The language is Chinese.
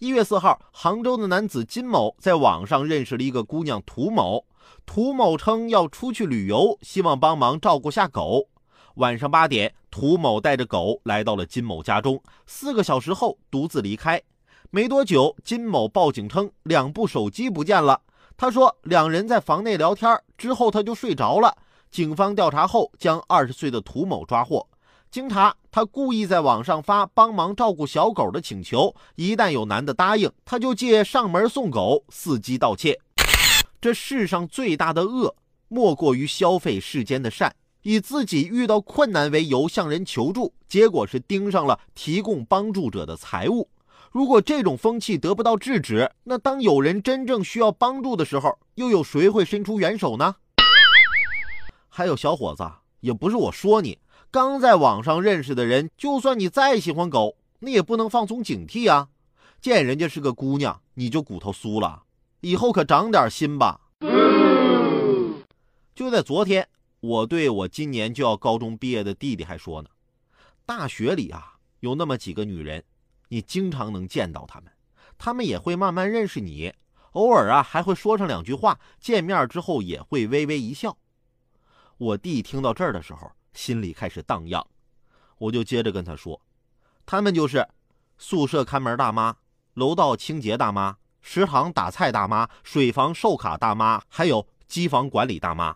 一月四号，杭州的男子金某在网上认识了一个姑娘涂某。涂某称要出去旅游，希望帮忙照顾下狗。晚上八点，涂某带着狗来到了金某家中，四个小时后独自离开。没多久，金某报警称两部手机不见了。他说两人在房内聊天，之后他就睡着了。警方调查后，将二十岁的涂某抓获。经查，他故意在网上发帮忙照顾小狗的请求，一旦有男的答应，他就借上门送狗，伺机盗窃。这世上最大的恶，莫过于消费世间的善，以自己遇到困难为由向人求助，结果是盯上了提供帮助者的财物。如果这种风气得不到制止，那当有人真正需要帮助的时候，又有谁会伸出援手呢？还有小伙子，也不是我说你。刚在网上认识的人，就算你再喜欢狗，那也不能放松警惕啊！见人家是个姑娘，你就骨头酥了，以后可长点心吧。就在昨天，我对我今年就要高中毕业的弟弟还说呢：大学里啊，有那么几个女人，你经常能见到她们，她们也会慢慢认识你，偶尔啊还会说上两句话，见面之后也会微微一笑。我弟听到这儿的时候。心里开始荡漾，我就接着跟他说：“他们就是宿舍看门大妈、楼道清洁大妈、食堂打菜大妈、水房售卡大妈，还有机房管理大妈。”